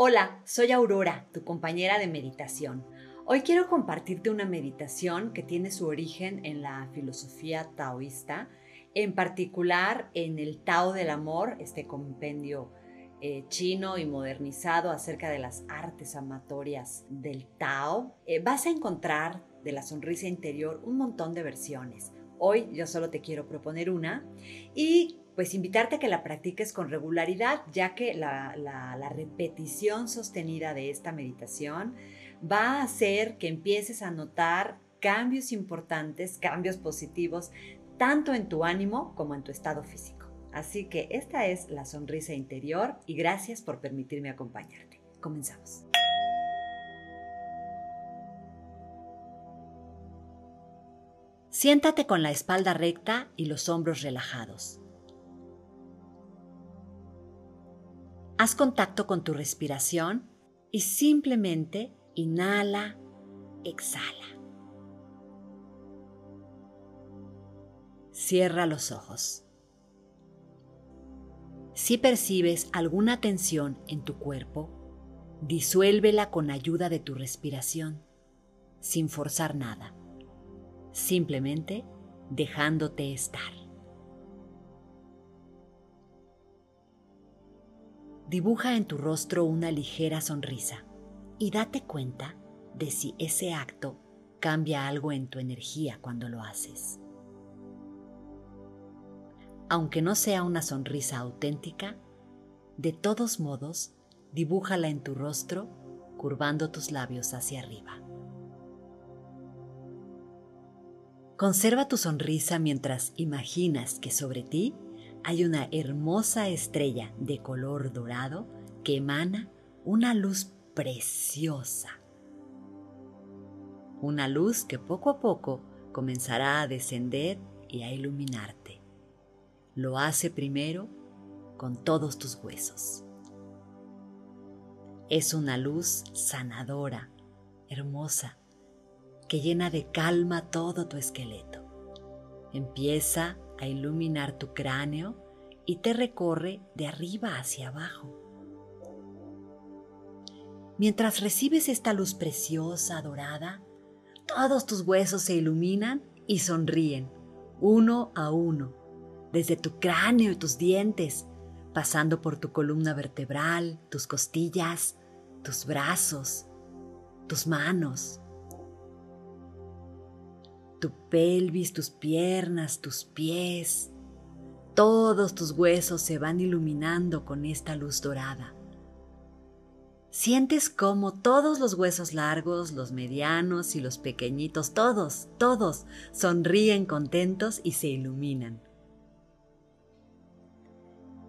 Hola, soy Aurora, tu compañera de meditación. Hoy quiero compartirte una meditación que tiene su origen en la filosofía taoísta, en particular en el Tao del Amor, este compendio eh, chino y modernizado acerca de las artes amatorias del Tao. Eh, vas a encontrar de la sonrisa interior un montón de versiones. Hoy yo solo te quiero proponer una y pues invitarte a que la practiques con regularidad, ya que la, la repetición sostenida de esta meditación va a hacer que empieces a notar cambios importantes, cambios positivos, tanto en tu ánimo como en tu estado físico. Así que esta es la sonrisa interior y gracias por permitirme acompañarte. Comenzamos. Siéntate con la espalda recta y los hombros relajados. Haz contacto con tu respiración y simplemente inhala, exhala. Cierra los ojos. Si percibes alguna tensión en tu cuerpo, disuélvela con ayuda de tu respiración, sin forzar nada, simplemente dejándote estar. Dibuja en tu rostro una ligera sonrisa y date cuenta de si ese acto cambia algo en tu energía cuando lo haces. Aunque no sea una sonrisa auténtica, de todos modos, dibújala en tu rostro curvando tus labios hacia arriba. Conserva tu sonrisa mientras imaginas que sobre ti hay una hermosa estrella de color dorado que emana una luz preciosa. Una luz que poco a poco comenzará a descender y a iluminarte. Lo hace primero con todos tus huesos. Es una luz sanadora, hermosa, que llena de calma todo tu esqueleto. Empieza a iluminar tu cráneo y te recorre de arriba hacia abajo. Mientras recibes esta luz preciosa, dorada, todos tus huesos se iluminan y sonríen, uno a uno, desde tu cráneo y tus dientes, pasando por tu columna vertebral, tus costillas, tus brazos, tus manos, tu pelvis, tus piernas, tus pies. Todos tus huesos se van iluminando con esta luz dorada. Sientes como todos los huesos largos, los medianos y los pequeñitos, todos, todos sonríen contentos y se iluminan.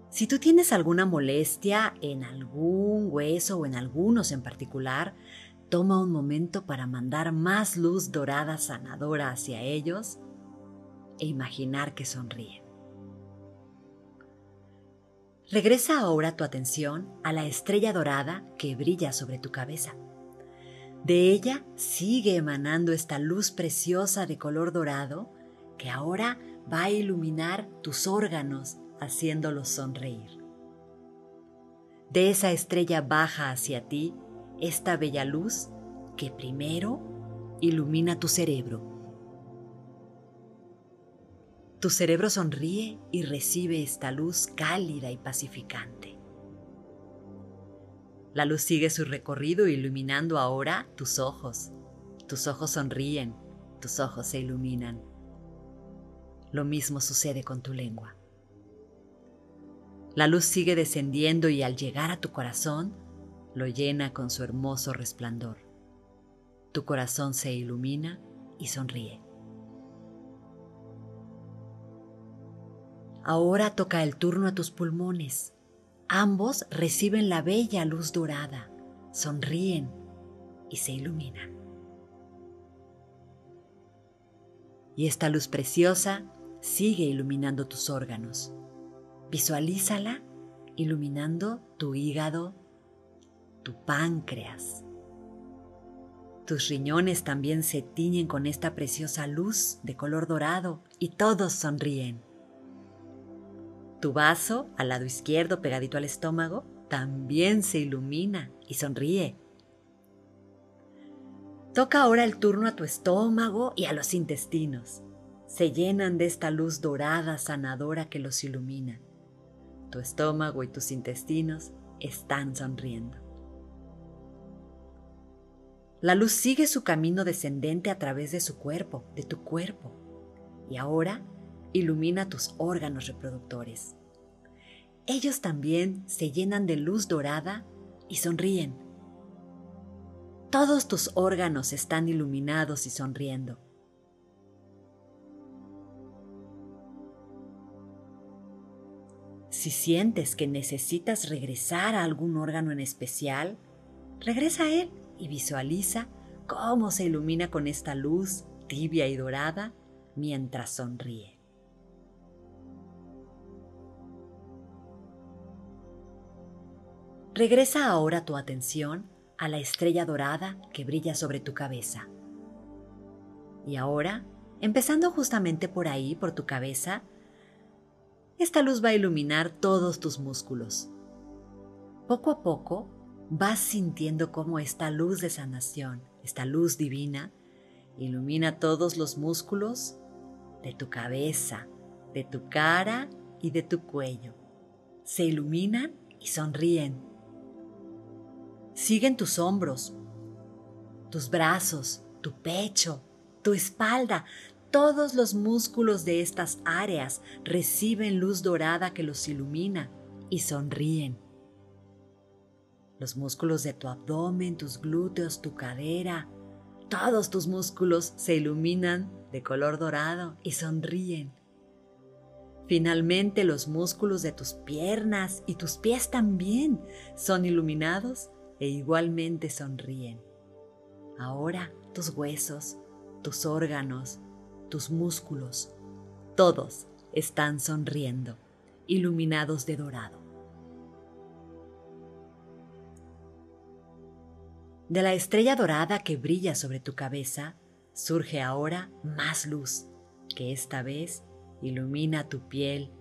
Si tú tienes alguna molestia en algún hueso o en algunos en particular, Toma un momento para mandar más luz dorada sanadora hacia ellos e imaginar que sonríen. Regresa ahora tu atención a la estrella dorada que brilla sobre tu cabeza. De ella sigue emanando esta luz preciosa de color dorado que ahora va a iluminar tus órganos haciéndolos sonreír. De esa estrella baja hacia ti esta bella luz que primero ilumina tu cerebro. Tu cerebro sonríe y recibe esta luz cálida y pacificante. La luz sigue su recorrido iluminando ahora tus ojos. Tus ojos sonríen, tus ojos se iluminan. Lo mismo sucede con tu lengua. La luz sigue descendiendo y al llegar a tu corazón, lo llena con su hermoso resplandor. Tu corazón se ilumina y sonríe. Ahora toca el turno a tus pulmones. Ambos reciben la bella luz dorada, sonríen y se iluminan. Y esta luz preciosa sigue iluminando tus órganos. Visualízala iluminando tu hígado, tu páncreas. Tus riñones también se tiñen con esta preciosa luz de color dorado y todos sonríen. Tu vaso, al lado izquierdo pegadito al estómago, también se ilumina y sonríe. Toca ahora el turno a tu estómago y a los intestinos. Se llenan de esta luz dorada sanadora que los ilumina. Tu estómago y tus intestinos están sonriendo. La luz sigue su camino descendente a través de su cuerpo, de tu cuerpo, y ahora ilumina tus órganos reproductores. Ellos también se llenan de luz dorada y sonríen. Todos tus órganos están iluminados y sonriendo. Si sientes que necesitas regresar a algún órgano en especial, regresa a él y visualiza cómo se ilumina con esta luz tibia y dorada mientras sonríe. Regresa ahora tu atención a la estrella dorada que brilla sobre tu cabeza. Y ahora, empezando justamente por ahí, por tu cabeza, esta luz va a iluminar todos tus músculos. Poco a poco vas sintiendo cómo esta luz de sanación, esta luz divina, ilumina todos los músculos de tu cabeza, de tu cara y de tu cuello. Se iluminan y sonríen. Siguen tus hombros, tus brazos, tu pecho, tu espalda. Todos los músculos de estas áreas reciben luz dorada que los ilumina y sonríen los músculos de tu abdomen, tus glúteos, tu cadera, todos tus músculos se iluminan de color dorado y sonríen. Finalmente los músculos de tus piernas y tus pies también son iluminados e igualmente sonríen. Ahora tus huesos, tus órganos, tus músculos, todos están sonriendo, iluminados de dorado. De la estrella dorada que brilla sobre tu cabeza surge ahora más luz, que esta vez ilumina tu piel,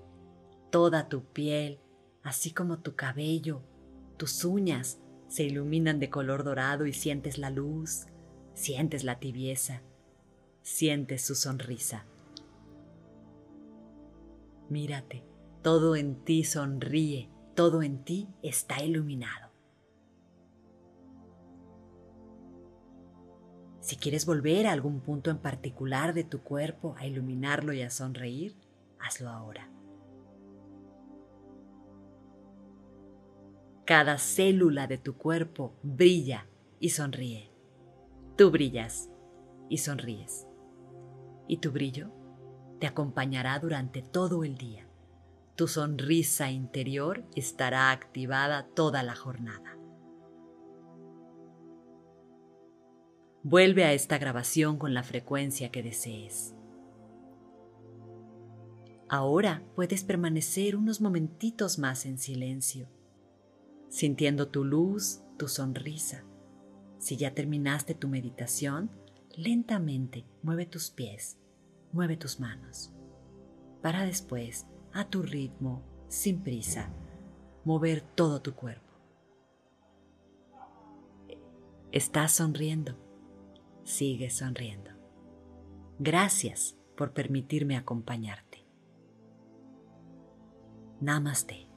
toda tu piel, así como tu cabello, tus uñas se iluminan de color dorado y sientes la luz, sientes la tibieza, sientes su sonrisa. Mírate, todo en ti sonríe, todo en ti está iluminado. Si quieres volver a algún punto en particular de tu cuerpo a iluminarlo y a sonreír, hazlo ahora. Cada célula de tu cuerpo brilla y sonríe. Tú brillas y sonríes. Y tu brillo te acompañará durante todo el día. Tu sonrisa interior estará activada toda la jornada. Vuelve a esta grabación con la frecuencia que desees. Ahora puedes permanecer unos momentitos más en silencio, sintiendo tu luz, tu sonrisa. Si ya terminaste tu meditación, lentamente mueve tus pies, mueve tus manos, para después, a tu ritmo, sin prisa, mover todo tu cuerpo. Estás sonriendo sigue sonriendo. Gracias por permitirme acompañarte. Namaste.